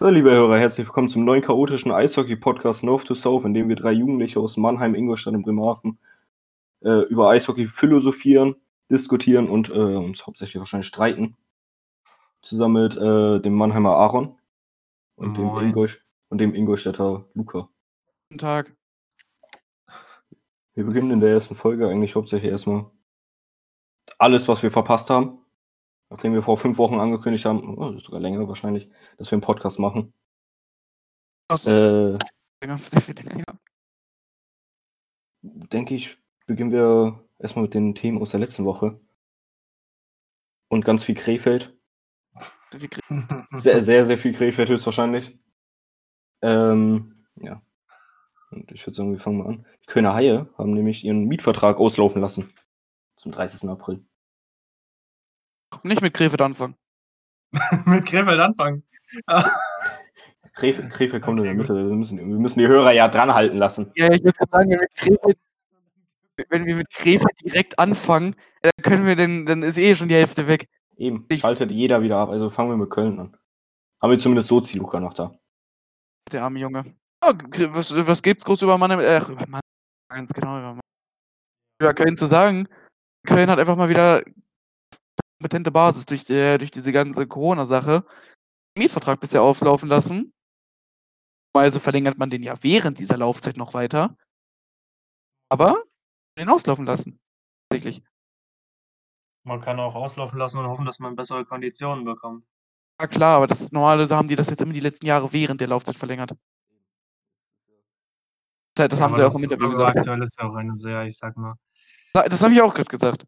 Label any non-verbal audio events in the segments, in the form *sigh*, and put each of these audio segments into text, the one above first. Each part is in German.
So, liebe Hörer, herzlich willkommen zum neuen chaotischen Eishockey-Podcast North to South, in dem wir drei Jugendliche aus Mannheim, Ingolstadt und Bremerhaven äh, über Eishockey philosophieren, diskutieren und äh, uns hauptsächlich wahrscheinlich streiten. Zusammen mit äh, dem Mannheimer Aaron und dem. Ingolst und dem Ingolstädter Luca. Guten Tag. Wir beginnen in der ersten Folge eigentlich hauptsächlich erstmal alles, was wir verpasst haben. Nachdem wir vor fünf Wochen angekündigt haben, oh, das ist sogar länger wahrscheinlich, dass wir einen Podcast machen. Das ist Äh, länger, sehr viel länger. ja. denke ich, beginnen wir erstmal mit den Themen aus der letzten Woche. Und ganz viel Krefeld. *laughs* Sehr, sehr, sehr viel Krefeld höchstwahrscheinlich. Ähm, ja. Und ich würde sagen, wir fangen mal an. Die Kölner Haie haben nämlich ihren Mietvertrag auslaufen lassen. Zum 30. April. Nicht mit Krefeld anfangen. *laughs* Mit Krefeld anfangen. *laughs* Krefeld, Krefeld kommt in der Mitte. Wir müssen, wir müssen die Hörer ja dran halten lassen. Ja, ich würde sagen, wenn wir, Krefeld, wenn wir mit Krefeld direkt anfangen, dann können wir den, dann ist eh schon die Hälfte weg. Eben, schaltet jeder wieder ab. Also fangen wir mit Köln an. Haben wir zumindest Sozi Luca noch da. Der arme Junge. Oh, was, was gibt's groß über Mannheim? Äh, über Mannheim. Ganz genau über Mannheim. Über Köln zu sagen. Köln hat einfach mal wieder kompetente Basis durch, die, durch diese ganze Corona-Sache. Mietvertrag bisher auflaufen lassen. Also verlängert man den ja während dieser Laufzeit noch weiter. Aber den auslaufen lassen. Tatsächlich. Man kann auch auslaufen lassen und hoffen, dass man bessere Konditionen bekommt. Ja klar, aber das normale haben die das jetzt immer die letzten Jahre während der Laufzeit verlängert. Das das Ja, haben sie auch im Interview gesagt. Aktuell ist ja auch eine sehr, ich sag mal, Das habe ich auch gerade gesagt.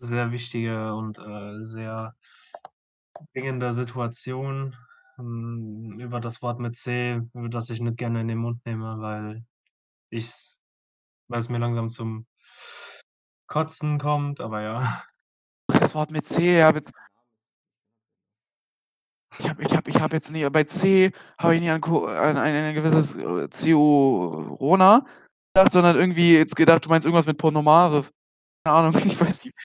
Sehr wichtige und äh, sehr dringende Situation. Ähm, Über das Wort mit C, das ich nicht gerne in den Mund nehme, weil ich, weil es mir langsam zum Kotzen kommt, aber ja. Das Wort mit C, ja, jetzt, ich habe ich hab, ich hab jetzt nicht, bei C habe ich nicht an, Co- an ein, gewisses äh, Corona gedacht, sondern irgendwie jetzt gedacht, du meinst irgendwas mit Pornomare. Keine Ahnung, *laughs* ich weiß nicht.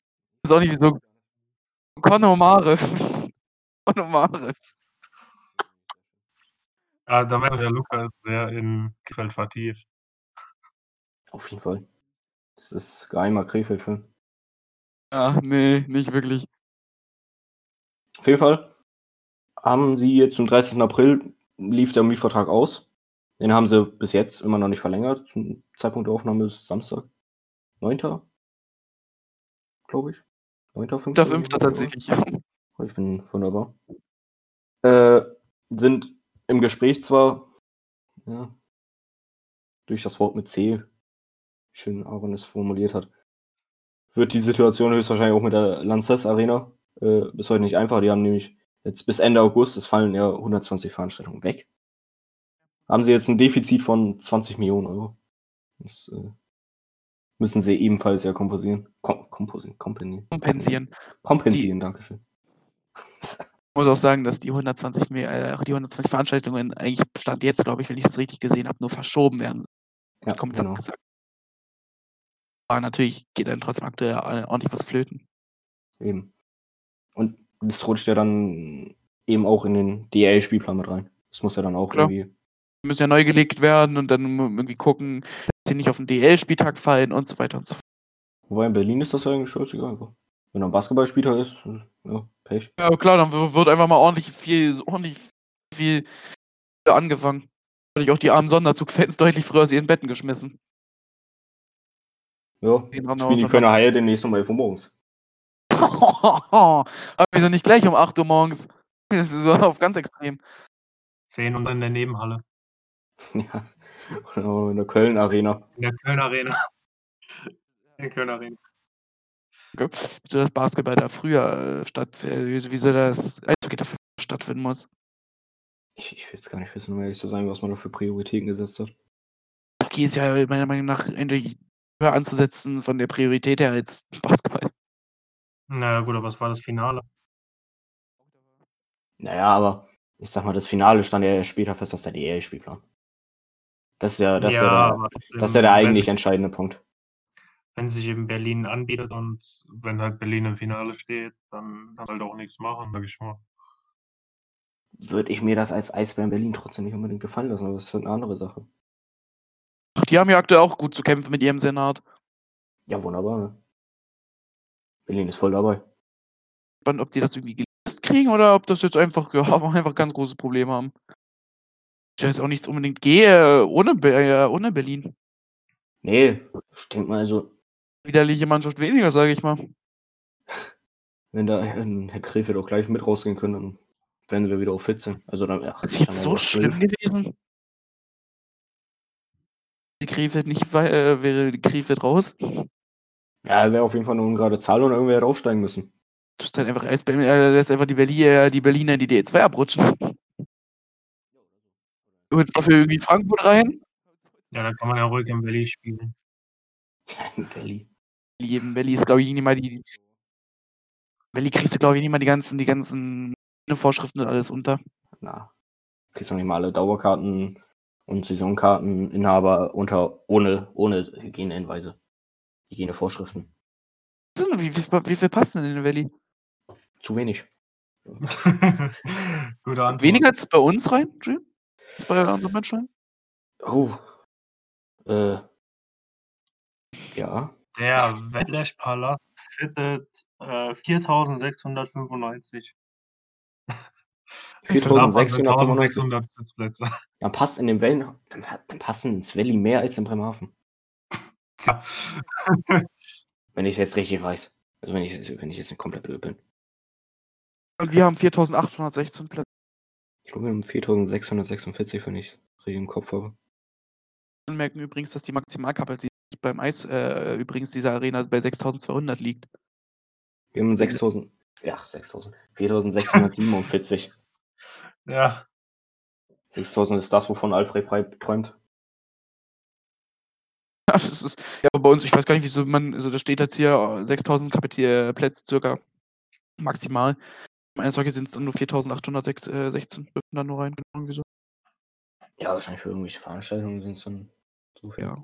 Weiß auch nicht, wieso. Konomare. Konomare. *laughs* Ah, da man, der Luca ist sehr in Krefeld vertieft. Auf jeden Fall. Das ist geheimer Krefeld-Film. Ja, nee, nicht wirklich. Auf jeden Fall haben sie jetzt zum 30. April lief der Mietvertrag aus. Den haben sie bis jetzt immer noch nicht verlängert. Zum Zeitpunkt der Aufnahme ist Samstag. 9. Glaube ich. 9. 5. Der fünfte tatsächlich, ja. Ich bin wunderbar. Äh, sind im Gespräch zwar, ja, durch das Wort mit C, schön Aaron es formuliert hat, wird die Situation höchstwahrscheinlich auch mit der Lanxess Arena äh, bis heute nicht einfach. Die haben nämlich jetzt bis Ende August, es fallen ja 120 Veranstaltungen weg. Haben sie jetzt ein Defizit von 20 Millionen Euro. Das äh, müssen sie ebenfalls ja komposieren. Kom kompensieren. Kompensieren. Kompensieren, Dankeschön. Ich *laughs* muss auch sagen, dass die 120, mehr, äh, die 120 Veranstaltungen eigentlich Stand jetzt, glaube ich, wenn ich das richtig gesehen habe, nur verschoben werden. Ja, Komplett genau. abgesagt. Aber natürlich geht dann trotzdem aktuell ordentlich was flöten. Eben. Und das rutscht ja dann eben auch in den DL-Spielplan mit rein. Das muss ja dann auch Klar. irgendwie. Müssen ja neu gelegt werden und dann irgendwie gucken, dass sie nicht auf den DL-Spieltag fallen und so weiter und so fort. Wobei in Berlin ist das ja eigentlich scheißegal. Wenn er ein Basketballspieler ist, äh, ja, Pech. Ja, klar, dann wird einfach mal ordentlich viel, ordentlich viel angefangen. Hatte ich auch die armen Sonderzug-Fans *laughs* deutlich früher aus ihren Betten geschmissen. Ja, spielen die Kölner Haie demnächst um 11 Uhr morgens. *laughs* Aber wieso nicht gleich um 8 Uhr morgens? *laughs* Das ist so auf ganz extrem. 10 und in der Nebenhalle. *laughs* ja. In der Köln Arena. In der Köln Arena. In der Köln Arena. Wieso das Basketball da früher äh, stattfindet, wieso, wieso das Eishockey dafür stattfinden muss. Ich, ich will jetzt gar nicht wissen, um ehrlich zu sein, was man da für Prioritäten gesetzt hat. Hockey ist ja meiner Meinung nach endlich höher anzusetzen von der Priorität her als Basketball. Na gut, aber es war das Finale. Naja, aber ich sag mal, das Finale stand ja erst später fest als der DL-Spielplan. Das ist ja, das ist ja, der, das ist ja der eigentlich entscheidende Punkt. Wenn sich eben Berlin anbietet und wenn halt Berlin im Finale steht, dann kannst du halt auch nichts machen, sag ich mal. würde ich mir das als Eisbären Berlin trotzdem nicht unbedingt gefallen lassen, aber das ist eine andere Sache. Ach, die haben ja aktuell auch gut zu kämpfen mit ihrem Senat. Ja, wunderbar. Ne? Berlin ist voll dabei. Spannend, ob die das irgendwie gelöst kriegen oder ob das jetzt einfach, *laughs* ja, einfach ganz große Probleme haben. Ich weiß auch nichts unbedingt gehe ohne, Be äh, ohne Berlin. Nee, ich denke mal, also, Widerliche Mannschaft weniger, sage ich mal. wenn da dann hätte Krefeld auch gleich mit rausgehen können, dann wären wir wieder auf 14. Also dann, ach, Ist jetzt so schlimm 12. gewesen? Die Krefeld nicht äh, wäre die Krefeld raus. Ja, wäre auf jeden Fall eine ungerade Zahl und irgendwer hätte aufsteigen müssen. Du halt einfach äh, lässt einfach die, äh, die Berliner in die D2 abrutschen. Du holst dafür irgendwie Frankfurt rein. Ja, da kann man ja ruhig im Valley spielen. Valley. Eben, Belly ist, glaube ich, nicht mal die. Belly kriegst du, glaube ich, nicht mal die ganzen, die ganzen Vorschriften und alles unter. Na, kriegst noch nicht mal alle Dauerkarten und Saisonkarteninhaber unter ohne, ohne Hygienehinweise. Hygienevorschriften. Wie, wie, wie viel passen denn in den Valley? Zu wenig. *laughs* Gute Antwort. Weniger als bei uns rein, Jim? Als bei anderen Menschen? Oh. Äh. Ja. Der Wettlesch-Palast fittet äh, 4695. 4695. 600 Sitzplätze. Dann passt in den Wellen, dann, dann passen ins Valley mehr als in Bremerhaven. Tja. *laughs* Wenn ich es jetzt richtig weiß. Also wenn ich, wenn ich jetzt komplett blöd bin. Und wir haben 4816 Plätze. Ich glaube, wir haben 4646, wenn ich richtig im Kopf habe. Anmerken übrigens, dass die Maximalkapazität beim Eis äh, übrigens dieser Arena bei 6200 liegt. Wir haben 6000. Ja, 6000. 4647. *laughs* Ja, 6000 ist das, wovon Alfred Frei träumt. *laughs* Ja, das ist, ja, aber bei uns, ich weiß gar nicht, wieso man, also da steht jetzt hier äh, 6000 Kapazität äh, Plätze circa maximal. Eishockey sind es dann nur 4816 dürfen da nur rein. Irgendwie so. Ja, wahrscheinlich für irgendwelche Veranstaltungen sind es dann so viel. Ja.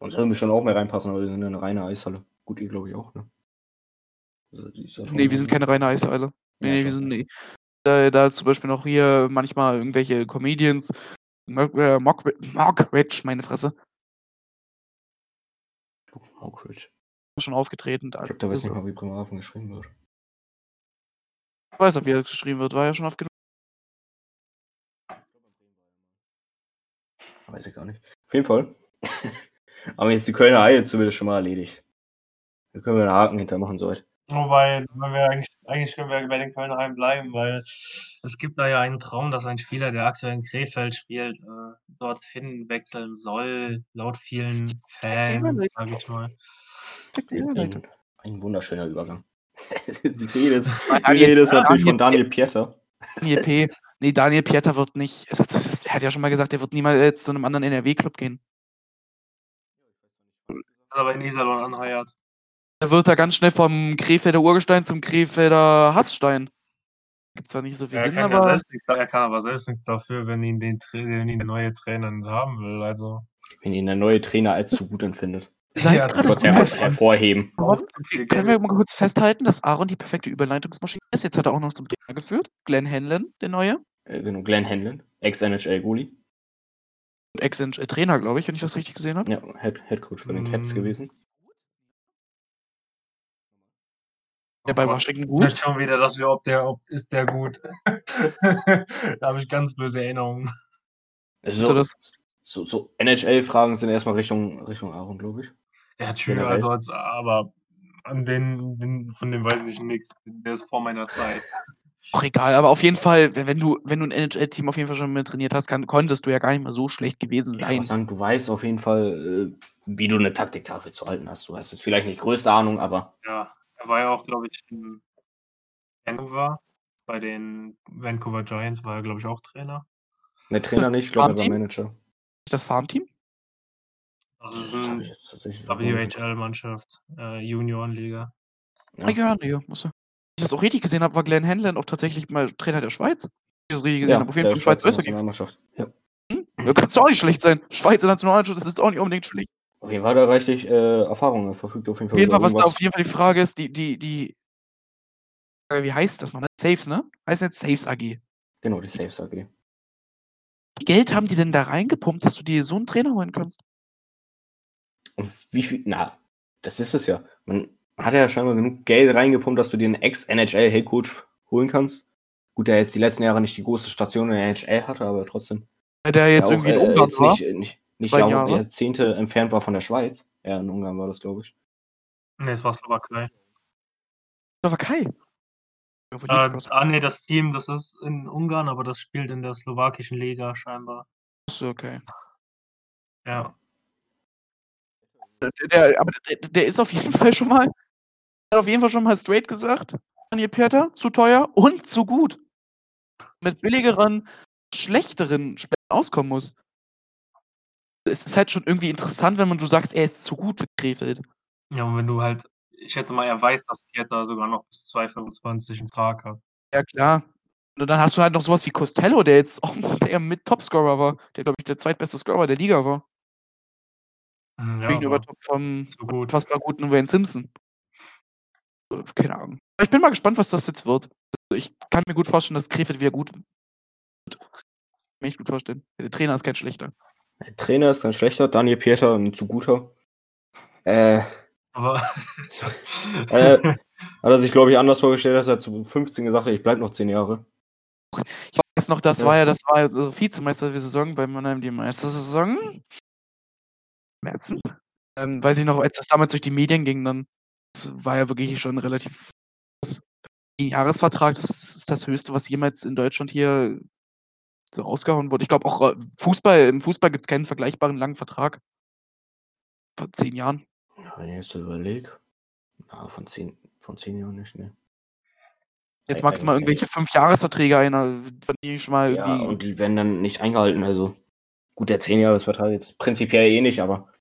Und sollen bestimmt auch mehr reinpassen, aber wir sind ja eine reine Eishalle. Gut, ihr glaube ich auch, ne? Also, schon- Nee, wir sind keine reine Eishalle. Nee, Ja, nee, schon. wir sind, nee. Da, da ist zum Beispiel noch hier manchmal irgendwelche Comedians. Mock, äh, Rich, meine Fresse. Oakridge. Schon aufgetreten. Da, Ich glaube, da weiß nicht mal, wie Bremerhaven geschrieben wird. Ich weiß auch, wie das geschrieben wird. War ja schon aufgenommen. Weiß ich gar nicht. Auf jeden Fall. *laughs* Aber jetzt die Kölner Haie zumindest schon mal erledigt. Da können wir einen Haken hintermachen, soweit. wobei, wenn wir eigentlich, eigentlich können wir bei den Kölnerheim bleiben, weil es gibt da ja einen Traum, dass ein Spieler, der aktuell in Krefeld spielt, äh, dorthin wechseln soll, laut vielen Fans, sag ich mal. Ein, ein wunderschöner Übergang. *laughs* die Rede ist, die Daniel- Rede ist natürlich Daniel- von Daniel Pieter. Daniel P. Nee, Daniel Pieter wird nicht. Also das ist, er hat ja schon mal gesagt, er wird niemals zu einem anderen NRW-Club gehen. Aber in Iserlohn anheuert. Er wird da ganz schnell vom Krefelder Urgestein zum Krefelder Hassstein. Gibt zwar nicht so viel Er Sinn, kann, ja aber. selbst nichts, er kann aber selbst nichts dafür, wenn ihn, den, wenn ihn der neue Trainer nicht haben will. Also, Wenn ihn der neue Trainer als zu gut empfindet. Seid Ja, gerade Kurz hervorheben. Können wir mal kurz festhalten, dass Aaron die perfekte Überleitungsmaschine ist? Jetzt hat er auch noch zum Trainer geführt. Glenn Hanlon, der neue. Äh, genau, Glenn Hanlon, Ex-NHL-Goalie. Und Ex-Trainer, glaube ich, wenn ich das richtig gesehen habe. Ja, Head, Head Coach bei den Cats Mm. gewesen. Der bei Oh. Washington gut. schon wieder, dass wir, ob der, ob ist der gut. *laughs* da habe ich ganz böse Erinnerungen. Also So so, so NHL-Fragen sind erstmal Richtung, Richtung Aaron, glaube ich. Ja, tschüss, Generell. also, als- aber an den, den, von dem weiß ich nichts. Der ist vor meiner Zeit. Auch egal, aber auf jeden Fall, wenn du, wenn du ein NHL-Team auf jeden Fall schon mit trainiert hast, kann, konntest du ja gar nicht mal so schlecht gewesen Ich würde sein. sagen, du weißt auf jeden Fall, äh, wie du eine Taktiktafel zu halten hast. Du hast jetzt vielleicht nicht größte Ahnung, aber Ja, er war ja auch, glaube ich, in Vancouver. Bei den Vancouver Giants war er, glaube ich, auch Trainer. ne Trainer Das nicht, ich glaube, er war? Manager. Ist das Farmteam? Das ist Das tatsächlich WHL-Mannschaft, äh, Juniorenliga. Ja. Ah, ja, nee, muss er. Wenn ich das auch richtig gesehen habe, war Glenn Hanlon auch tatsächlich mal Trainer der Schweiz. Wenn ich das richtig gesehen Ja, habe. Auf jeden der Fall Schweiz. Nationalmannschaft. Ja. Hm? Ja, kannst du auch nicht schlecht sein. Schweizer Nationalmannschaft, das ist auch nicht unbedingt schlecht. Auf jeden Fall hat er reichlich äh, Erfahrung. Er verfügt auf jeden Fall Auf jeden Fall, was da auf jeden Fall die Frage ist, die, die, die Äh, Wie heißt das nochmal? Saves, ne? Heißt jetzt Saves AG. Genau, die Saves AG. Wie viel Geld haben die denn da reingepumpt, dass du dir so einen Trainer holen kannst? Und wie viel, na, das ist es ja. Man hat ja scheinbar genug Geld reingepumpt, dass du dir einen Ex-NHL-Headcoach holen kannst. Gut, der jetzt die letzten Jahre nicht die große Station in der NHL hatte, aber trotzdem. Weil der jetzt ja, auch, irgendwie in äh, Ungarn jetzt war. nicht, nicht, nicht Jahr, Jahre. Jahrzehnte entfernt war von der Schweiz. Ja, in Ungarn war das, glaube ich. Nee, es war Slowakei. Slowakei. Äh, ah, nee, das Team, das ist in Ungarn, aber das spielt in der slowakischen Liga scheinbar. Achso, okay. Ja. Der, der, aber der, der ist auf jeden Fall schon mal, hat auf jeden Fall schon mal straight gesagt, Daniel Pieter, zu teuer und zu gut. Mit billigeren, schlechteren Spielern auskommen muss. Es ist halt schon irgendwie interessant, wenn man du sagst, er ist zu gut für Krefeld. Ja, und wenn du halt, ich schätze mal, er weiß, dass Pieter sogar noch bis 2,25 einen Vertrag hat. Ja, klar. Und dann hast du halt noch sowas wie Costello, der jetzt auch *laughs* eher mit Topscorer war, der, glaube ich, der zweitbeste Scorer der Liga war. Hm, Ja, Gegenüber aber Top vom so gut. unfassbar guten Wayne Simpson. Äh, Keine Ahnung. Ich bin mal gespannt, was das jetzt wird. Also ich kann mir gut vorstellen, dass Krefeld wieder gut wird. Kann mir echt gut vorstellen. Der Trainer ist kein schlechter. Der Trainer ist ein schlechter, Daniel Pieter ein zu guter. Äh, Aber *laughs* äh, *laughs* hat er sich, glaube ich, anders vorgestellt, dass er zu 15 gesagt hat, ich bleibe noch 10 Jahre. Ich weiß noch, das Ja. war ja, das war ja so Vizemeister der Saison bei Mannheim, die Meistersaison. Merzen. Ähm, weiß ich noch, als das damals durch die Medien ging, dann war ja wirklich schon relativ ein Jahresvertrag, das ist das höchste, was jemals in Deutschland hier so rausgehauen wurde. Ich glaube auch äh, Fußball, im Fußball gibt es keinen vergleichbaren langen Vertrag. Vor zehn Jahren. Ja, Wenn ich jetzt so überlege. Na, von 10, von 10 Jahren nicht, ne. Jetzt Ei- maximal eigentlich irgendwelche fünf Jahresverträge einer, von denen schon mal Ja, irgendwie. und die werden dann nicht eingehalten. Also, gut, der 10-Jahres-Vertrag jetzt prinzipiell eh nicht, aber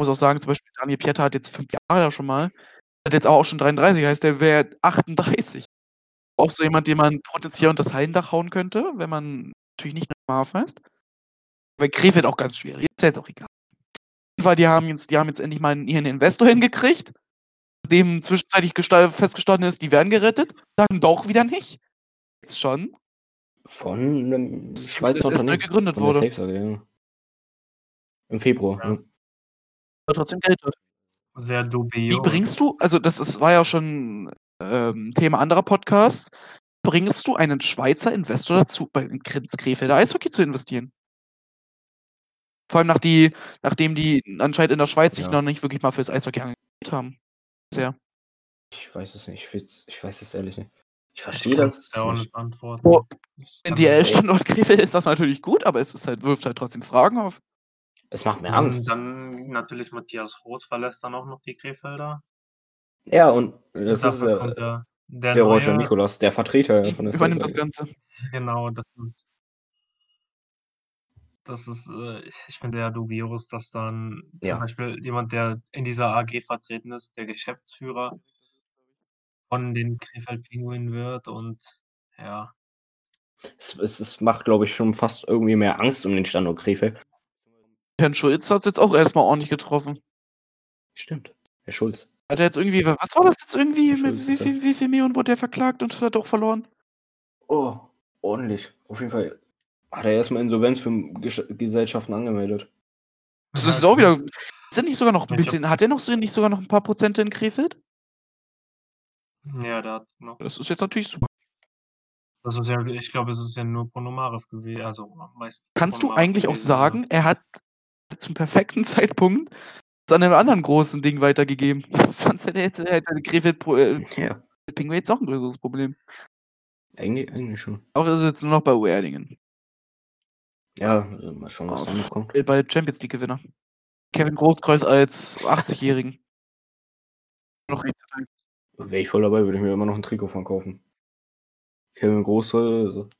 muss auch sagen, zum Beispiel Daniel Pieter hat jetzt fünf Jahre da schon mal. Hat jetzt auch schon 33, heißt der wäre 38. Auch so jemand, den man potenziell unter das Hallendach hauen könnte, wenn man natürlich nicht nach Hafen heißt. Bei Krefeld auch ganz schwierig. Ist ja jetzt auch egal. Auf jeden Fall, die haben jetzt, die haben jetzt endlich mal ihren Investor hingekriegt. Nachdem zwischenzeitlich gesta- festgestanden ist, die werden gerettet. Dann doch wieder nicht. Jetzt schon. von einem Schweizer erst neu Unternehmen. gegründet wurde. Safe AG, ja. Im Februar. Ja. Ja. Aber trotzdem Geld wird. sehr Wie dubios. bringst du, also das ist, war ja schon ähm, Thema anderer Podcasts, bringst du einen Schweizer Investor dazu, bei den Grenz Krefelder Eishockey zu investieren? Vor allem nach die, nachdem die anscheinend in der Schweiz sich Ja. noch nicht wirklich mal fürs Eishockey engagiert haben. Sehr. Ich weiß es nicht. Ich, weiß es ehrlich nicht. Ich verstehe das. ja auch nicht. antworten. Oh, Ich In kann- DL-Standort Krefeld ist das natürlich gut, aber es ist halt, wirft halt trotzdem Fragen auf. Es macht mir Angst. dann natürlich Matthias Roth verlässt dann auch noch die Krefelder. Ja, und das ist Dafür äh, der, der, der Roger Nikolas, der Vertreter *laughs* von der Übernimmt das. Ganze. Genau, das ist. Das ist, äh, ich finde sehr dubios, dass dann zum Ja. Beispiel jemand, der in dieser AG vertreten ist, der Geschäftsführer von den Krefeld Pinguinen wird und ja. Es, es, es macht, glaube ich, schon fast irgendwie mehr Angst um den Standort Krefeld. Herrn Schulz hat es jetzt auch erstmal ordentlich getroffen. Stimmt. Herr Schulz. Hat er jetzt irgendwie, was war das jetzt irgendwie? Mit wie, er. viel, wie viel Millionen wurde der verklagt und hat auch verloren? Oh, ordentlich. Auf jeden Fall hat er erstmal Insolvenz für Gesellschaften angemeldet. Das ist auch wieder. Sind nicht sogar noch ein bisschen. Hat der noch nicht sogar noch ein paar Prozente in Krefeld? Ja, der hat noch. Das ist jetzt natürlich super. Das ist ja, ich glaube, es ist ja nur Ponomarev gewesen. Also. Kannst du eigentlich auch sagen, er hat zum perfekten *laughs* Zeitpunkt zu einem anderen großen Ding weitergegeben? *laughs* Sonst hätte er jetzt hätte Krefeld Pro- äh, Ja, Pinguin jetzt auch ein größeres Problem. eigentlich, eigentlich schon. Auch ist er jetzt nur noch bei Uerdingen. Ja, also mal schauen, was da noch kommt. Bei Champions League Gewinner. Kevin Großkreuz als 80-Jährigen. Noch verteidigt. Wäre ich voll dabei, würde ich mir immer noch ein Trikot von kaufen. Kevin Große, also,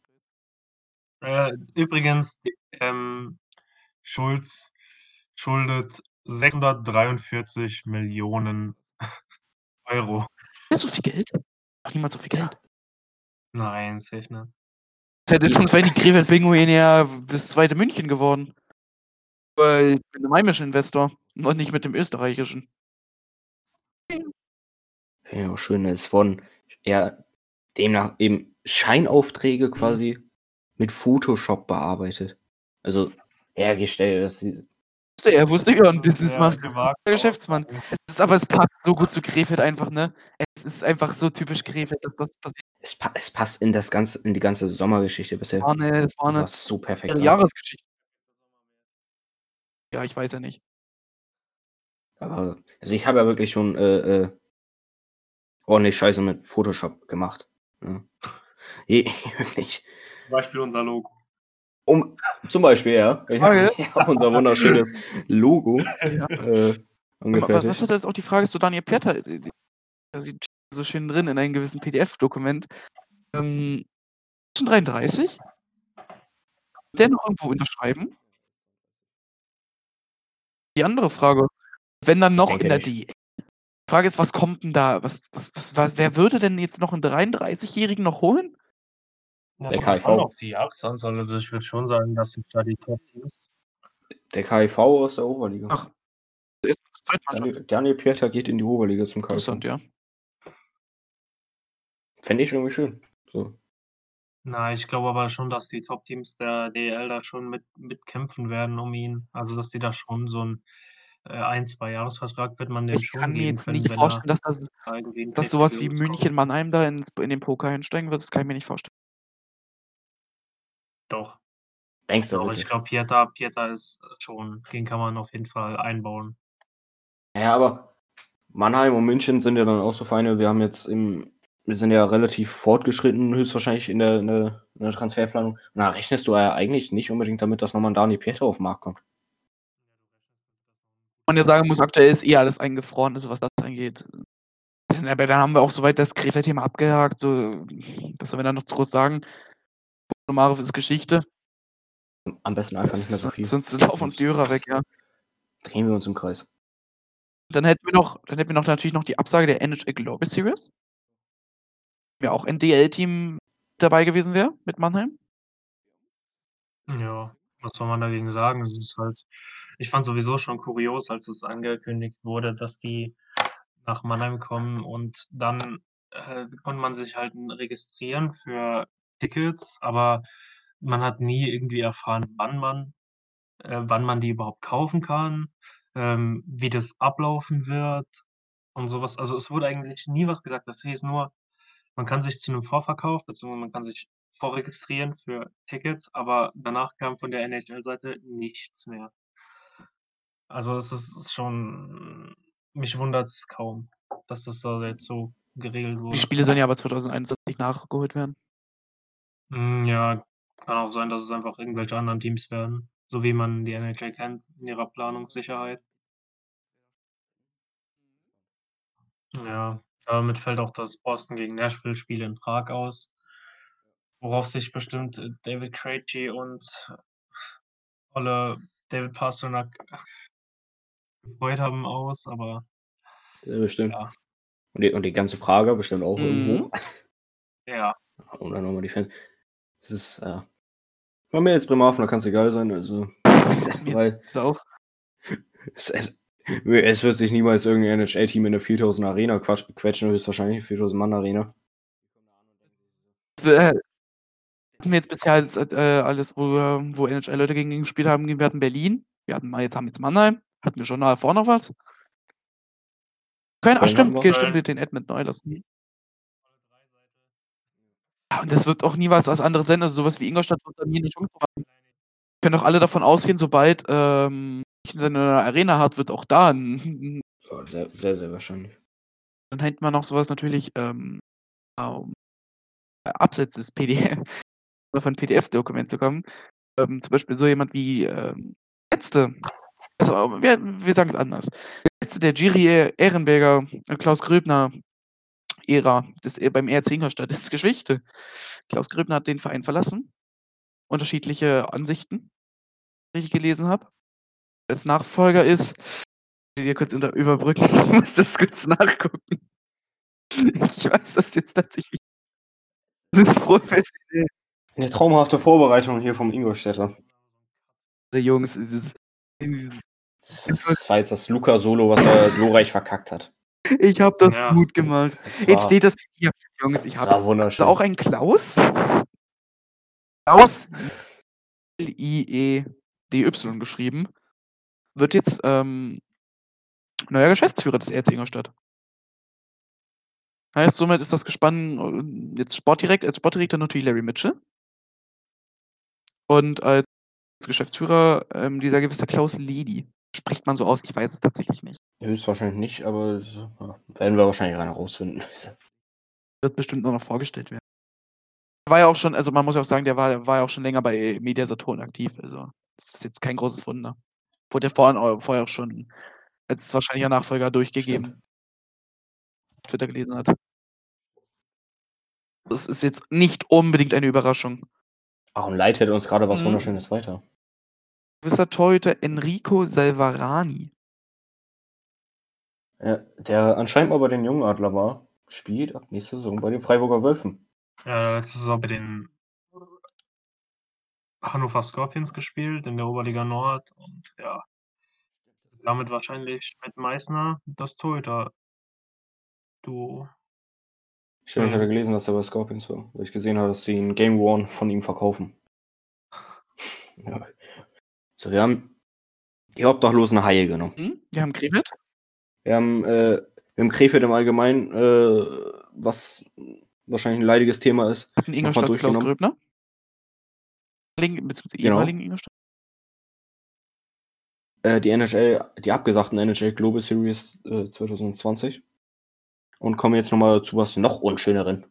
Äh, übrigens, die, ähm, Schulz schuldet 643 Millionen Euro. Ja, so viel Geld? Ach, niemals so viel Geld. Nein, safe nicht. Hätte sonst wären die Krefeld *laughs* Pinguine ja das zweite München geworden. Weil mit einem heimischen Investor und nicht mit dem österreichischen. ja, schön, ist von, ja, demnach eben Scheinaufträge quasi mit Photoshop bearbeitet. Also hergestellt, dass sie. Wusste er, wusste er ein Business Sehr macht. gewagt, Der Geschäftsmann. Es ist, aber es passt so gut zu Krefeld einfach, ne? Es ist einfach so typisch Krefeld, dass das passiert. Es, pa es passt in das ganze, in die ganze Sommergeschichte Das bisher. war eine, das war Das eine war so perfekt. da. Jahresgeschichte. Ja, ich weiß ja nicht. Aber, also ich habe ja wirklich schon äh, äh, ordentlich Scheiße mit Photoshop gemacht. Ne? Je, *laughs* wirklich. Zum Beispiel unser Logo. Um, zum Beispiel, ja. Frage? ja unser wunderschönes Logo Ja. äh, was hat jetzt auch die Frage ist, so Daniel Pieter, äh, da sieht so schön drin in einem gewissen PDF-Dokument. Ähm, schon 33? Der noch irgendwo unterschreiben? Die andere Frage, wenn dann noch in der nicht. die Frage ist, was kommt denn da? Was, was, was, wa- wer würde denn jetzt noch einen 33-Jährigen noch holen? Der KIV. auf die Jahresanzahl. Also ich würde schon sagen, dass sich da die Top-Teams Der KIV aus der Oberliga. Ach. Daniel, Daniel Pieter geht in die Oberliga zum KIV. Interessant, ja. Fände ich irgendwie schön. So. Na, ich glaube aber schon, dass die Top-Teams der DEL da schon mit mitkämpfen werden um ihn. Also, dass die da schon so 'n, äh, 1, 2 Jahresvertrag wird man dem Ich schon kann mir jetzt können, nicht vorstellen, dass das dass sowas wie München. Mannheim da ins in den Poker einsteigen wird, das kann ich mir nicht vorstellen. Doch. Denkst du Doch, wirklich? ich glaube, Pieter Pieter ist schon den kann man auf jeden Fall einbauen. Ja, aber Mannheim und München sind ja dann auch so Vereine. Wir haben jetzt im, wir sind ja relativ fortgeschritten, höchstwahrscheinlich in der, in der, in der Transferplanung. Und da rechnest du ja eigentlich nicht unbedingt damit, dass nochmal ein Dani Pieter auf den Markt kommt. Man ja sagen muss, aktuell ist eh alles eingefroren, also was das angeht. Dann- Aber dann haben wir auch soweit das Krefeld-Thema abgehakt, so, was sollen wir da noch groß sagen? Nomarov ist Geschichte. Am besten einfach nicht mehr so viel. Sonst laufen uns die Hörer weg, ja. Drehen wir uns im Kreis. Dann hätten wir noch, dann hätten wir noch natürlich noch die Absage der NHL Global Series. Ja, auch ein DL-Team dabei gewesen wäre mit Mannheim. Ja, was soll man dagegen sagen? Es ist halt ich fand sowieso schon kurios, als es angekündigt wurde, dass die nach Mannheim kommen und dann, äh, konnte man sich halt registrieren für Tickets, aber man hat nie irgendwie erfahren, wann man äh, wann man die überhaupt kaufen kann, ähm, wie das ablaufen wird und so was. Also, es wurde eigentlich nie was gesagt. Das hieß nur, man kann sich zu 'nem Vorverkauf beziehungsweise man kann sich vorregistrieren für Tickets, aber danach kam von der NHL-Seite nichts mehr. Also, es ist schon mich wundert's kaum, dass das da jetzt so geregelt Die wurde. Spiele sollen ja aber 2021 nachgeholt werden. Hm, ja, kann auch sein, dass es einfach irgendwelche anderen Teams werden, so wie man die NHL kennt in ihrer Planungssicherheit. Ja, damit fällt auch das Boston gegen Nashville-Spiel in Prag aus, worauf sich bestimmt, äh, David Krejci und Olle David Pastrnak gefreut haben aus, aber Ja, bestimmt. Ja. Und die, und die ganze Prager bestimmt auch Mhm. irgendwo. ja. Und *laughs* dann nochmal die Fans. Es ist, äh, bei mir jetzt Bremerhaven, da kann es egal sein. Also, *laughs* weil auch. *laughs* es, es, es wird sich niemals irgendein NHL-Team in eine 4000 Arena quetschen, höchstwahrscheinlich 4000 Mann Arena. Äh, hatten wir jetzt bisher alles, äh, alles wo, äh, wo NHL-Leute gegen ihn gespielt haben, wir hatten Berlin, wir hatten mal jetzt haben jetzt Mannheim, hatten wir schon davor noch was? Köln, ach stimmt, wir. okay, stimmt, den Edmonton Oilers. Ja, und das wird auch nie was was anderes sein, also sowas wie Ingolstadt wird da nie 'ne Chance haben. Können doch alle davon ausgehen, sobald, ähm, seine Arena hat, wird auch da 'n *laughs* Ja, sehr, sehr, sehr wahrscheinlich. Dann hätten wir noch sowas natürlich, ähm, ähm, abseits des PDF *laughs* oder von PDF-Dokument zu kommen. Ähm, zum Beispiel so jemand wie, ähm, letzte also, wir wir sagen es anders. Letzte der Giri Ehrenberger, äh, Klaus Gröbner Ära des äh, beim RC Ingolstadt ist *laughs* Geschichte. Klaus Gröbner hat den Verein verlassen. Unterschiedliche Ansichten, wie ich gelesen habe. Als Nachfolger ist ich hier kurz überbrücken, *laughs* ich muss das kurz nachgucken. *laughs* Ich weiß das jetzt tatsächlich Das ist professionell. Eine traumhafte Vorbereitung hier vom Ingolstädter. Jungs, es ist dieses Das, das war jetzt das Luca-Solo, was er glorreich verkackt hat. Ich habe das Ja. gut gemacht. Es Jetzt war, steht das hier. Jungs, ich habe war es. wunderschön. auch ein Klaus. Klaus L-I-E-D-Y geschrieben. Wird jetzt ähm, neuer Geschäftsführer des RC Ingolstadt. Heißt, somit ist das Gespann äh, jetzt Sportdirekt, als Sportdirektor natürlich Larry Mitchell. Und als Geschäftsführer ähm, dieser gewisse Klaus Ledi. Spricht man so aus? Ich weiß es tatsächlich nicht. Höchstwahrscheinlich nicht, aber werden wir wahrscheinlich rein herausfinden. *laughs* Wird bestimmt noch, noch vorgestellt werden. War ja auch schon, also man muss ja auch sagen, der war, war ja auch schon länger bei Media Saturn aktiv. Also das ist jetzt kein großes Wunder. Wurde ja vorhin, vorher auch schon als wahrscheinlicher Nachfolger durchgegeben. Stimmt. Twitter gelesen hat. Das ist jetzt nicht unbedingt eine Überraschung. Aaron Light hätte uns gerade was Mhm. Wunderschönes weiter. Gewisser Torhüter Enrico Salvarani. Ja, der anscheinend mal bei den jungen Adler war, spielt ab nächster Saison bei den Freiburger Wölfen. Ja, letzte Saison bei den Hannover Scorpions gespielt in der Oberliga Nord und ja, damit wahrscheinlich mit Meißner das Torhüter-Duo. Ich Mhm. hatte gelesen, dass er bei Scorpions war, weil ich gesehen habe, dass sie einen Game One von ihm verkaufen. *laughs* Ja. So, wir haben die obdachlosen Haie genommen. Hm? Wir haben Krefeld. Wir haben, äh, wir haben Krefeld im Allgemeinen, äh, was wahrscheinlich ein leidiges Thema ist. In Ingolstadt Klaus. Gröbner. Beziehungsweise Genau. ehemaligen Ingolstadt. Äh, die NHL, die abgesagten NHL Global Series äh, 2020. Und kommen jetzt nochmal zu was noch unschöneren.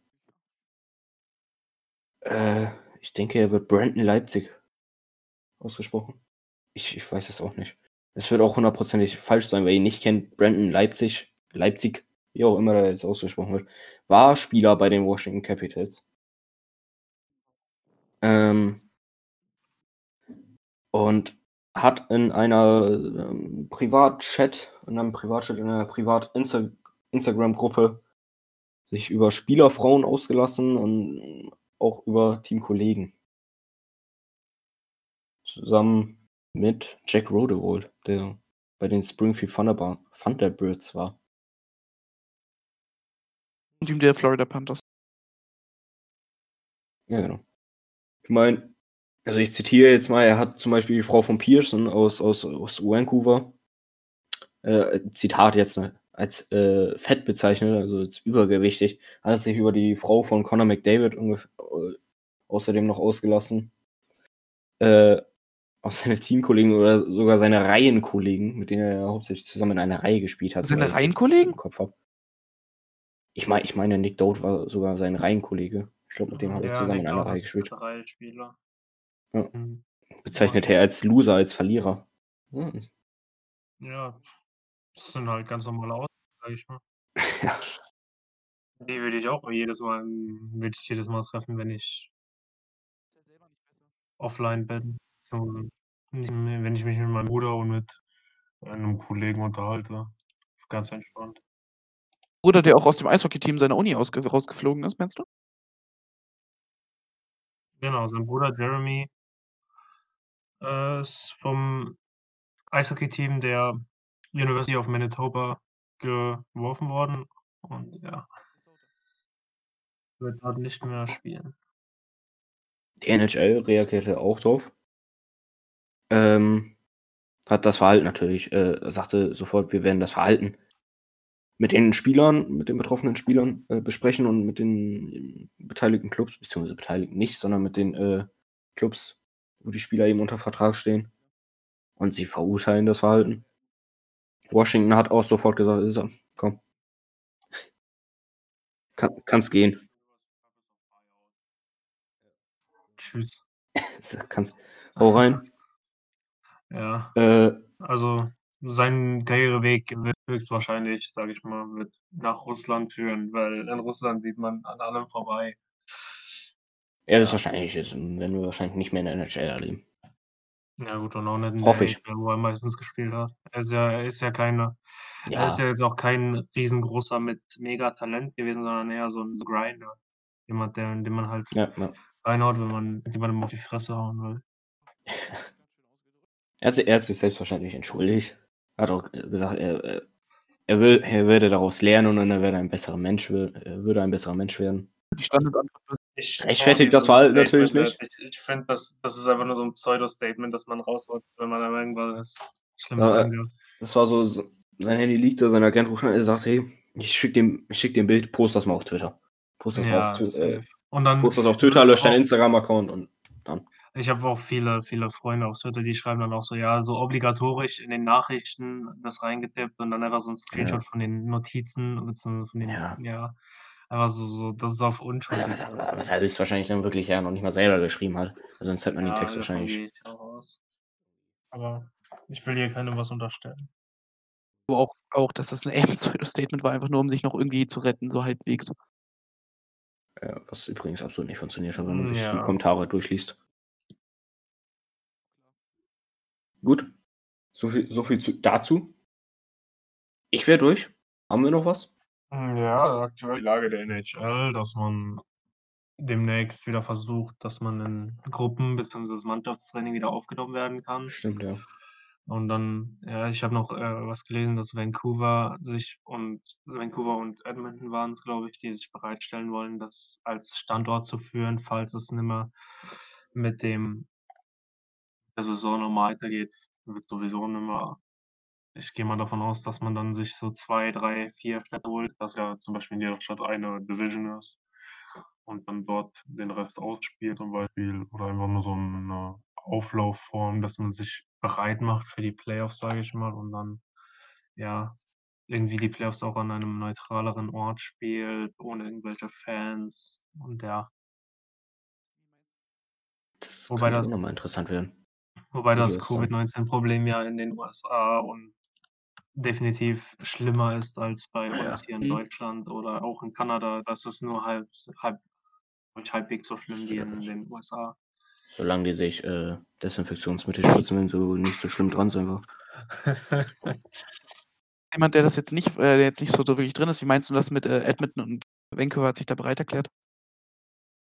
Äh, ich denke, er wird Brandon Leipzig ausgesprochen. Ich, ich weiß es auch nicht. Es wird auch hundertprozentig falsch sein, wer ihn nicht kennt. Brandon Leipzig, Leipzig, wie auch immer er jetzt ausgesprochen wird, war Spieler bei den Washington Capitals. Ähm, und hat in einer ähm, Privatchat, in einem Privatchat, in einer Privat-Instagram-Gruppe sich über Spielerfrauen ausgelassen und auch über Teamkollegen. Zusammen mit Jack Rodewold, der bei den Springfield Thunderbar Thunderbirds war. Und Team der Florida Panthers. Ja, genau. Ich meine, also ich zitiere jetzt mal, er hat zum Beispiel die Frau von Pearson aus, aus, aus Vancouver, äh, Zitat jetzt, ne, als äh, fett bezeichnet, also als übergewichtig, hat er sich über die Frau von Conor McDavid ungefähr, äh, außerdem noch ausgelassen. Äh, auch seine Teamkollegen oder sogar seine Reihenkollegen, mit denen er hauptsächlich zusammen in einer Reihe gespielt hat. Seine Reihenkollegen? Im Kopf hab. Ich meine, ich meine, Nick Dodd war sogar sein Reihenkollege. Ich glaube, mit dem hat er zusammen in einer Reihe gespielt. Drei Spieler. Ja. Mhm. Bezeichnet er als Loser, als Verlierer. Hm. Ja, das sind halt ganz normale Aus, sag ich mal. *laughs* Ja. Die würde ich auch jedes Mal, würde ich jedes Mal treffen, wenn ich offline bin. So, wenn ich mich mit meinem Bruder und mit einem Kollegen unterhalte. Ganz entspannt. Bruder, der auch aus dem Eishockey-Team seiner Uni ausge rausgeflogen ist, meinst du? Genau, sein Bruder Jeremy äh, ist vom Eishockey-Team der University of Manitoba geworfen worden und ja, wird dort nicht mehr spielen. Die NHL reagierte auch drauf. Ähm, hat das Verhalten natürlich, äh, sagte sofort, wir werden das Verhalten mit den Spielern, mit den betroffenen Spielern äh, besprechen und mit den äh, beteiligten Clubs, beziehungsweise beteiligten nicht, sondern mit den äh, Clubs, wo die Spieler eben unter Vertrag stehen. Und sie verurteilen das Verhalten. Washington hat auch sofort gesagt, "Ist- komm. Kann, kann's gehen. Tschüss. *laughs* kann's. Hau rein. Ja, Äh, also sein Karriereweg wird höchstwahrscheinlich, sage ich mal, wird nach Russland führen, weil in Russland sieht man an allem vorbei. er ist wahrscheinlich, das werden wir wahrscheinlich nicht mehr in der NHL erleben. Ja gut, und auch nicht in Hoffe der ich. NHL, wo er meistens gespielt hat. Er ist ja, er ist ja keine, er Ja, ist ja jetzt auch kein riesengroßer mit mega Talent gewesen, sondern eher so ein Grinder. Jemand, der, den man halt ja, ja. reinhaut, wenn man jemandem auf die Fresse hauen will. *laughs* Er, hat, sich- er selbstverständlich entschuldigt. Er hat auch gesagt, er, er- er, will, er würde daraus lernen und dann würde ein besserer Mensch, würde ein besserer Mensch werden. Die Standardantwort Ich Rechtfertigt das Verhalten natürlich nicht. Ich, finde, das, das ist einfach nur so ein Pseudo-Statement, das man rausholt, wenn man Schlimmes Ja, äh, angeht. Das war so, so sein Handy liegt da, sein Agent ruft an, er sagt, hey, ich schick dem, ich schick dem Bild, post das mal auf Twitter. Post das mal Ja, auf, Twi- äh. Und dann post das auf Twitter, löscht deinen Instagram-Account und dann. Ich habe auch viele, viele Freunde auf Twitter, die schreiben dann auch so, ja, so obligatorisch in den Nachrichten das reingetippt und dann einfach so ein Screenshot von den Notizen, beziehungsweise von den, Ja. ja, einfach so, so, das ist auf unschuldig. Was, was er höchstwahrscheinlich dann wirklich ja noch nicht mal selber geschrieben hat. Also Sonst hätte man den Ja, Text davon wahrscheinlich. gehe ich auch aus. Aber ich will hier keinem was unterstellen. aber auch, auch, dass das ein *laughs* Aim-Statement war, einfach nur um sich noch irgendwie zu retten, so halbwegs. Ja, was übrigens absolut nicht funktioniert hat, wenn man sich die Ja. Kommentare durchliest. Gut. So viel, so viel zu, dazu. Ich wäre durch. Haben wir noch was? Ja, aktuell die Lage der NHL, dass man demnächst wieder versucht, dass man in Gruppen bzw. das Mannschaftstraining wieder aufgenommen werden kann. Stimmt, ja. Und dann, ja, ich habe noch äh, was gelesen, dass Vancouver sich und Vancouver und Edmonton waren es, glaube ich, die sich bereitstellen wollen, das als Standort zu führen, falls es nimmer mit dem der Saison nochmal weitergeht, wird sowieso nimmer. Ich gehe mal davon aus, dass man dann sich so zwei, drei, vier Städte holt, dass ja zum Beispiel in jeder Stadt eine Division ist und dann dort den Rest ausspielt zum Beispiel oder einfach nur so eine Auflaufform, dass man sich bereit macht für die Playoffs, sage ich mal, und dann ja irgendwie die Playoffs auch an einem neutraleren Ort spielt, ohne irgendwelche Fans und ja, Das Wobei könnte das- auch nochmal interessant werden. Wobei das Ja, schon. Covid-19-Problem ja in den USA und definitiv schlimmer ist als bei Ja. uns hier in Mhm. Deutschland oder auch in Kanada. Das ist nur halb, halb halbwegs so schlimm wie in den USA. Solange die sich äh, Desinfektionsmittel spritzen, wenn sie wohl nicht so schlimm dran sind. *laughs* Jemand, der das jetzt nicht, äh, der jetzt nicht so wirklich drin ist, wie meinst du das mit äh, Edmonton und Vancouver hat sich da bereit erklärt?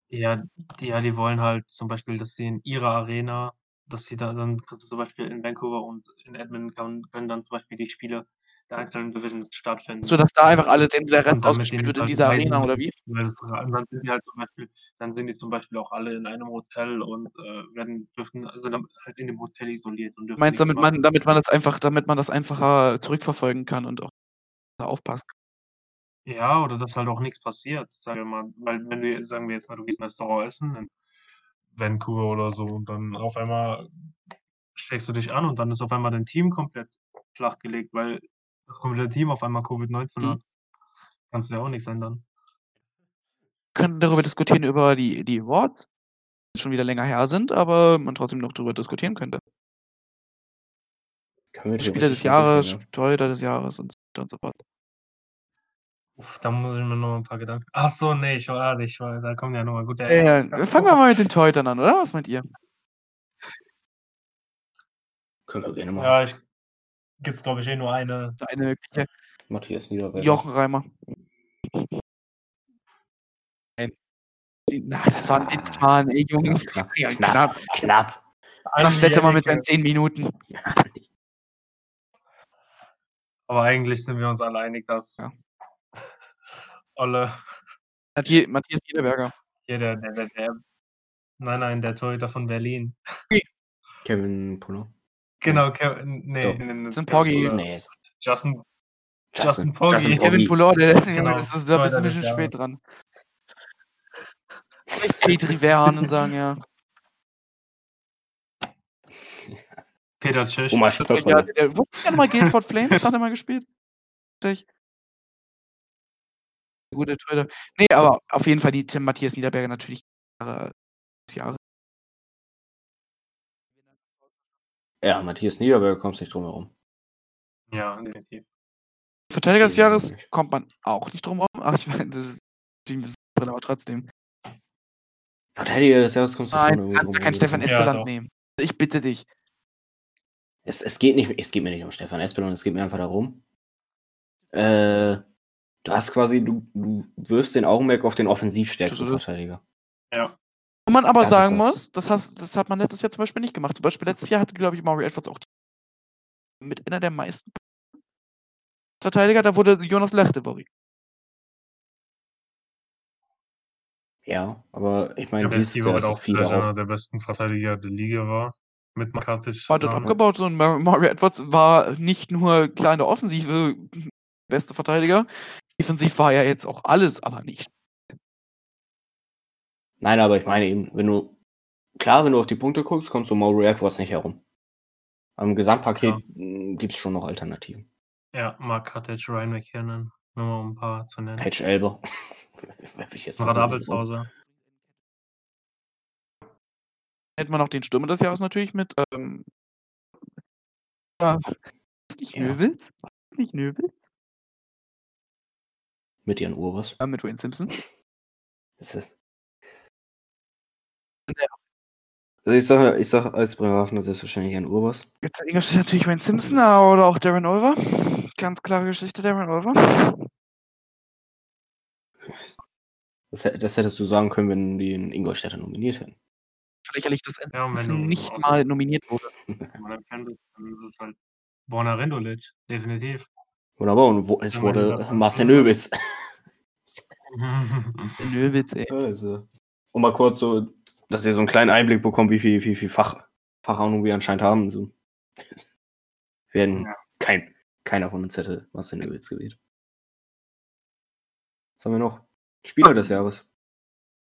Ja, die, ja, die wollen halt zum Beispiel, dass sie in ihrer Arena, dass sie da dann kannst du zum Beispiel in Vancouver und in Edmonton kann, können dann zum Beispiel die Spiele der einzelnen Divisions stattfinden. So, dass da einfach alle, den der ausgespielt wird in halt dieser Arena, oder wie? dann sind die halt zum Beispiel, dann sind die zum Beispiel auch alle in einem Hotel und äh, werden dürfen, also dann halt in dem Hotel isoliert und meinst, damit man, damit man das einfach, damit man das einfacher zurückverfolgen kann und auch da aufpasst. Ja, oder dass halt auch nichts passiert, sagen wir mal. Weil wenn du, sagen wir jetzt mal, du gehst in ein Restaurant essen in Vancouver oder so und dann auf einmal steckst du dich an und dann ist auf einmal dein Team komplett flachgelegt, weil das komplette Team auf einmal Covid-19 Mhm. hat. Kannst du ja auch nichts ändern. Wir können darüber diskutieren, über die, die Awards, die schon wieder länger her sind, aber man trotzdem noch darüber diskutieren könnte. Spieler des Jahres, durchgehen, Torhüter des Jahres und so weiter und so fort. Uff, da muss ich mir noch ein paar Gedanken. Ach so, nee, ich war, ich war, da kommen ja noch mal gute. Ja, ja, fangen wir mal mit den Torhütern an, oder? Was meint ihr? ja. Können wir gerne machen. Ja, ich gibt's glaube ich eh nur eine. Eine mögliche Matthias Niederberger. Jochen Reimer. Nein. Na, das war ein Witz, Mann, ey, Jungs. knapp, Ja, knapp. knapp. Knapp. Das stellt mal mit seinen 10 Minuten. Aber eigentlich sind wir uns alle einig, dass Ja. Olle Matthi- Matthias Niederberger. hier der, der, der, der, nein, nein, der Torhüter von Berlin. Kevin Puller. Genau, Kevin, nee, Doch. nee, nee, Justin Poggi. Justin, Justin, Justin Poggi. Justin Kevin. Poulor, der, Genau, das ist, da bist du ein bisschen spät dran. Petri Verhanen sagen, ja. Peter Tschech. Thomas Ja, Spöckmann. der, wo hat er nochmal Guildford Flames? Hat er mal gespielt? *laughs* Gute Torhüter. Nee, aber auf jeden Fall die Tim Matthias Niederberger natürlich des Jahres. Ja, Matthias Niederberger kommst nicht drum herum. Ja, definitiv. Verteidiger des Ja, Jahres kommt man auch nicht drum rum. Ach, ich meine, das ist natürlich ein aber trotzdem. Verteidiger des Jahres kommst du schon Nein, du kannst ja drum keinen herum. Stefan Ja, Espeland doch. nehmen. Ich bitte dich. Es, es, geht nicht, es geht mir nicht um Stefan Espelon, es geht mir einfach darum. Äh, du hast quasi, du, du wirfst den Augenmerk auf den offensivstärksten. Verteidiger. Ja. Wo man aber Das sagen das. muss, das, hast, das hat man letztes Jahr zum Beispiel nicht gemacht. Zum Beispiel letztes Jahr hatte, glaube ich, Mario Edwards auch die, mit einer der meisten Verteidiger, da wurde Jonas Lechtevori. Ja, aber ich meine, Ja, dieses Jahr war ist auch viel einer der besten Verteidiger der Liga war. Mit Makatic War dort abgebaut so und Mar- Mario Edwards war nicht nur klar in der Offensive beste Verteidiger. Defensiv war er jetzt auch alles, aber nicht. Nein, aber ich meine eben, wenn du, klar, wenn du auf die Punkte guckst, kommst du um Mario Edwards nicht herum. Am Gesamtpaket gibt es schon noch Alternativen. Ja, Makatic, Ryan McKinnon. Nur mal um ein paar zu nennen. Patch Elber. Raum. Radabelshauser. Hätte man noch den Stürmer des Jahres natürlich mit. Ähm, war das nicht Ja. Nöbels? War das nicht Nöbels? Mit Jan Urbers. Ja, mit Wayne Simpson. Das ist, Ja. also ich sage ich sag als Bremerhavener selbstverständlich Jan Urbers. Jetzt Ingolstadt natürlich Wayne Simpson oder auch Darren Olver. Ganz klare Geschichte, Darren Olver. Das, das hättest du sagen können, wenn die in Ingolstädter nominiert hätten. Lächerlich, dass Ja, Simpson nicht mal nominiert wurde. *laughs* Wenn man dann ist es halt Borna Rendulic. Definitiv. Wunderbar, und wo, es wurde Marcel Nöbitz. *laughs* Nöbels, ey. Also, um mal kurz so, dass ihr so einen kleinen Einblick bekommt, wie viel, wie viel Fach, Fachahnung wir anscheinend haben. So. *laughs* Werden Ja. kein, keiner von uns hätte Marcel Nöbitz gewählt. Was haben wir noch? Spieler des Jahres.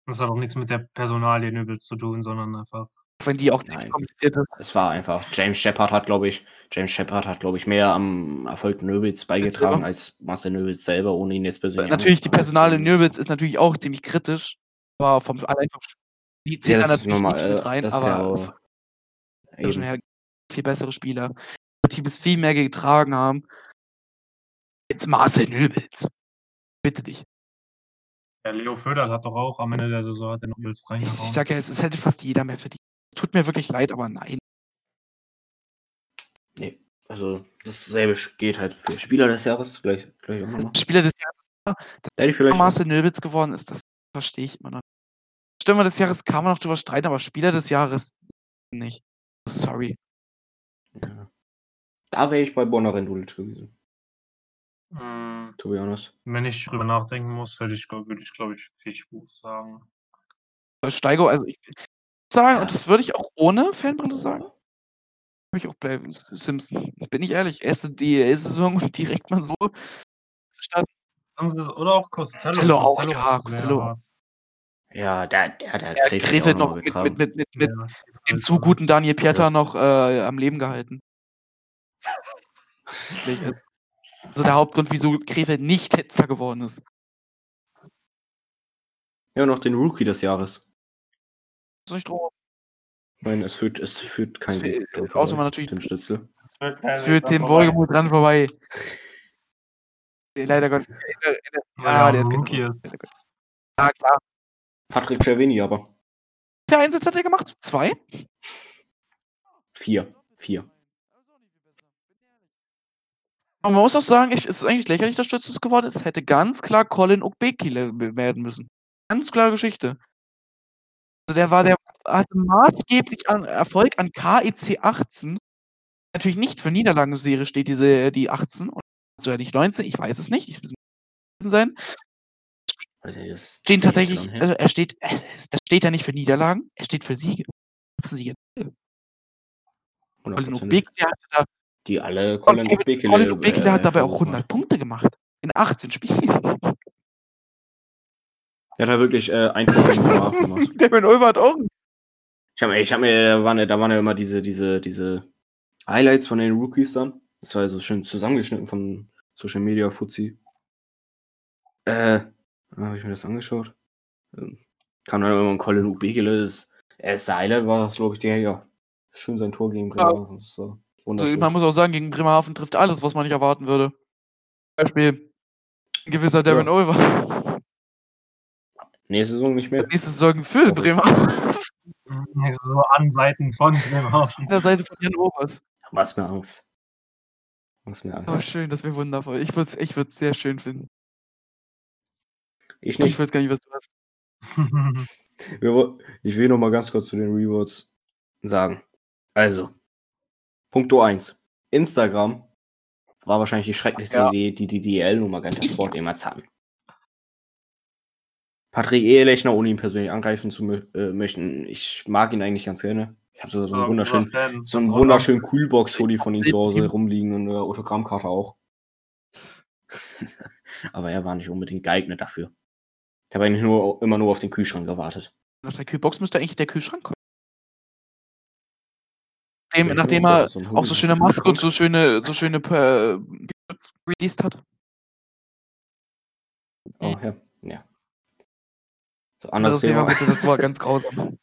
Das hat auch nichts mit der Personalie Nöbels zu tun, sondern einfach. Wenn die auch ziemlich Nein. kompliziert ist. Es war einfach, James Shepard hat, glaube ich, James Shepard hat, glaube ich, mehr am Erfolg Nöbitz beigetragen als Marcel Nöbitz selber, ohne ihn jetzt persönlich Natürlich, die Personale. Nöbels ist natürlich auch ziemlich kritisch. Aber vom allein vom die zählt Ja, da ist natürlich normal. nicht mit rein, das ist aber ja auch, her viel bessere Spieler. Teams viel mehr getragen haben. Jetzt Marcel Nöbels. Bitte dich. Ja, Leo Föderl hat doch auch am Ende der Saison hat er noch Nöbels Ich, reingehauen. ich sag ja, es, es hätte fast jeder mehr verdient. Tut mir wirklich leid, aber nein. Nee, also dasselbe geht halt für Spieler des Jahres. Gleich, gleich auch nochmal. Spieler des Jahres Daddy vielleicht. Marcel Nöbels geworden ist, das verstehe ich immer noch. nicht. Stürmer des Jahres kann man noch drüber streiten, aber Spieler des Jahres nicht. Sorry. Ja. Da wäre ich bei Bonner Rendulic gewesen, Mm, to be honest. Wenn ich drüber nachdenken muss, würde ich, würde ich glaube ich, Fischbuch sagen. Steigo, also ich ich sagen, Ja. und das würde ich auch ohne Fanbrille sagen, würde ich auch bleiben. S- Simpson. Bin ich ehrlich, erste DL-Saison und direkt mal so statt Oder auch Costello. Costello auch, ja, wäre- Costello. Ja, der, der, der ja, Krefeld noch mit, mit, mit, mit, mit Ja, dem zu guten Daniel Pieter noch äh, am Leben gehalten. Also der Hauptgrund, wieso Krefeld nicht letzter geworden ist. Ja, und noch den Rookie des Jahres. Ist nicht drum. Ich meine, es führt, es führt kein Es Weg außer man natürlich- Tim Stützle. Es führt Tim Wohlgemuth dran vorbei. Leider Gottes. der- der- Ja, er der ein ist Gottes. Ja, klar. Patrick Cervini aber. Wie viele Einsätze hat er gemacht? Zwei? Vier. Vier. Aber man muss auch sagen, ich, es ist eigentlich lächerlich, dass Stützes geworden ist. Es hätte ganz klar Colin Okbekile werden müssen. Ganz klare Geschichte. Also der war der hatte maßgeblich an Erfolg an KEC 18. Natürlich nicht für Niederlagenserie steht diese die 18 und so ja nicht 19, ich weiß es nicht. Ich muss sein. Nicht, das Stehen tatsächlich, also er steht, äh, das steht ja nicht für Niederlagen, er steht für Siege. Siege. Colin 100%. Okbekile hatte da Die alle Colin Colin Bekele. Colin hat dabei auch hervorgehoben 100 Punkte gemacht. In 18 Spielen. *laughs* Er hat da wirklich äh, ein Tor gegen Bremerhaven *laughs* gemacht. Darren Olver hat auch Ich habe ich hab mir, da waren, ja- da waren ja immer diese, diese, diese Highlights von den Rookies dann. Das war ja so schön zusammengeschnitten von Social Media Fuzzi. Äh, habe ich mir das angeschaut. Ähm, kam dann immer ein Colin Ubegele. Das erste Highlight war das, glaube ich, der, ja, schön sein Tor gegen Bremerhaven. War Also man muss auch sagen, gegen Bremerhaven trifft alles, was man nicht erwarten würde. Zum Beispiel ein gewisser Darren Ja. Olver. Nächste Saison nicht mehr. Nächste Saison für ich. Bremerhaven. So an Seiten von Bremerhaven. An der Seite von Jan Obers. Mach's mir Angst. Mach's mir Aber Angst. schön, das wäre wundervoll. Ich würde es ich würd's sehr schön finden. Ich Ich nicht. weiß gar nicht, was du hast. *laughs* Ich will noch mal ganz kurz zu den Rewards sagen. Also, Punkto 1. Instagram war wahrscheinlich die schrecklichste Ja. Idee, die die DL und Magenta Sport jemals hatten. Patrick Ehelechner, ohne ihn persönlich angreifen zu äh, möchten, ich mag ihn eigentlich ganz gerne. Ich habe sogar so einen wunderschönen, so einen Und wunderschönen Coolbox-Hoodie von ihm zu Hause *laughs* rumliegen und eine Autogrammkarte auch. *laughs* Aber er war nicht unbedingt geeignet dafür. Ich habe eigentlich nur, immer nur auf den Kühlschrank gewartet. Nach der Kühlbox müsste eigentlich der Kühlschrank kommen. Nachdem, Ja, nachdem er so auch so schöne Maske und so schöne, so schöne äh, released hat. Oh, ja. Ja. So, Anderes anderes Thema Thema. bitte, das war ganz grausam.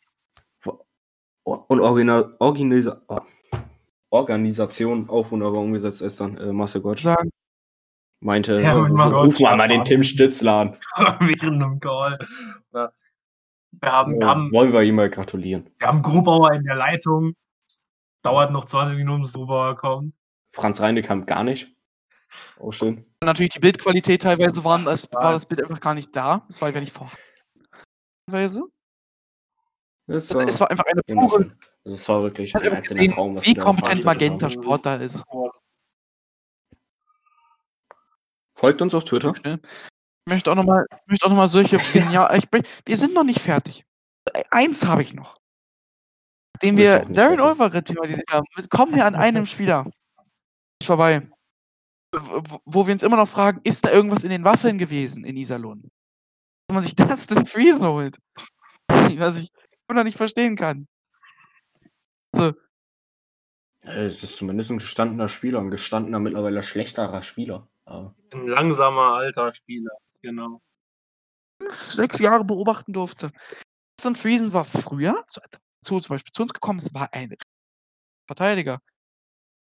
*laughs* Und Origina Organisa oh. Organisation auch wunderbar umgesetzt ist dann äh, Marcel Gottsch. Sagen, Meinte, Ja, äh, ruf mal mal den ja. Tim Stützler an. *laughs* während einem Call. Ja. Wir haben, wir, Ja, haben, wollen wir ihm mal gratulieren. wir haben Grubauer in der Leitung. Dauert noch 20 Minuten, bis Grubauer kommt. Franz Reinekamp gar nicht. Auch schön. natürlich die Bildqualität teilweise waren, es war das Bild einfach gar nicht da. Es war einfach nicht vorhanden. Teilweise. Es, es war einfach eine pure. es war wirklich ein einzelner gesehen, Traum, wie kompetent Magenta haben. Sport da ist. Folgt uns auf Twitter. Ich möchte auch nochmal, möchte auch noch mal solche, *laughs* ja, ich bin, wir sind noch nicht fertig. E- Eins habe ich noch. Nachdem wir Darren. Olvera thematisiert haben, kommen wir an einem Spieler vorbei. Wo wir uns immer noch fragen, ist da irgendwas in den Waffeln gewesen in Iserlohn? Wenn man sich *laughs* Dustin Friesen holt. *laughs* Was ich immer noch nicht verstehen kann. Äh, Es ist zumindest ein gestandener Spieler, ein gestandener, mittlerweile schlechterer Spieler. Aber Ein langsamer alter Spieler. Genau. sechs Jahre beobachten durfte. Dustin Friesen war früher zu, zu, zum Beispiel zu uns gekommen, es war ein Verteidiger.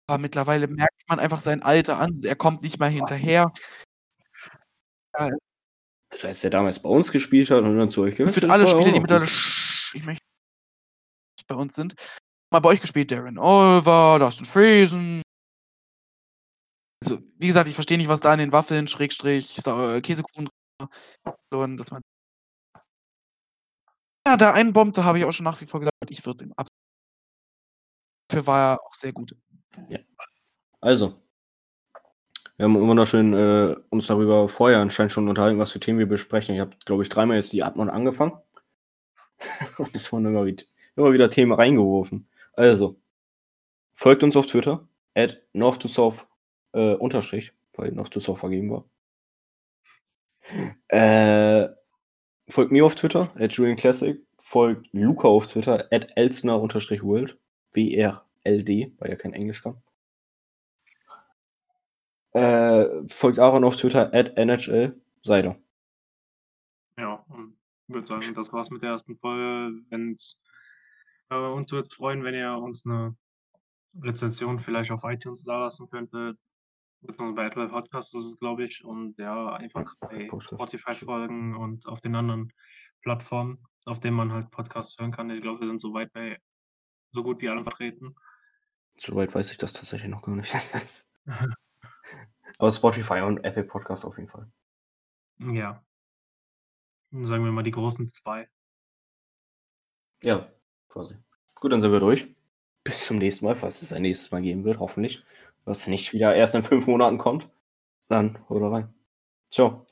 Aber mittlerweile merkt man einfach sein Alter an. Er kommt nicht mal hinterher. Ja, Also als er damals bei uns gespielt hat und dann zu euch gewechselt für alle Spieler, die mittlerweile ich möchte nicht bei uns sind, mal bei euch gespielt, Darren Olver, Dustin Friesen. Also, wie gesagt, ich verstehe nicht, was da in den Waffeln, Schrägstrich, äh, Käsekuchen drin dass man. Ja, da einbombte, habe ich auch schon nach wie vor gesagt, ich würde es ihm absolut. Dafür war er auch sehr gut. Also, wir haben wunderschön äh, uns darüber vorher anscheinend schon unterhalten, was für Themen wir besprechen. Ich habe, glaube ich, dreimal jetzt die Atmung angefangen. *laughs* Und es wurden immer wieder, immer wieder Themen reingeworfen. Also, folgt uns auf Twitter, at north to south äh, unterstrich, weil north to south vergeben war. Äh, folgt mir auf Twitter, at Julian Classic. Folgt Luca auf Twitter, at Elsner unterstrich world. W-R-L-D, weil er kein Englisch kann. Äh, folgt Aaron auf Twitter, at NHL Seider. Ja, und ich würde sagen, das war's mit der ersten Folge. Wenn's, äh, uns würde es freuen, wenn ihr uns eine Rezension vielleicht auf iTunes da lassen könntet. Beziehungsweise bei Apple Podcasts ist es, glaube ich. Und ja, einfach bei Spotify folgen und auf den anderen Plattformen, auf denen man halt Podcasts hören kann. Ich glaube, wir sind soweit bei so gut wie allen vertreten. Soweit weiß ich das tatsächlich noch gar nicht. *laughs* *laughs* Aber Spotify und Apple Podcast auf jeden Fall. Ja. Sagen wir mal die großen zwei. Ja, quasi. Gut, dann sind wir durch. Bis zum nächsten Mal, falls es ein nächstes Mal geben wird, hoffentlich. Was nicht wieder erst in fünf Monaten kommt. Dann, oder rein. Ciao.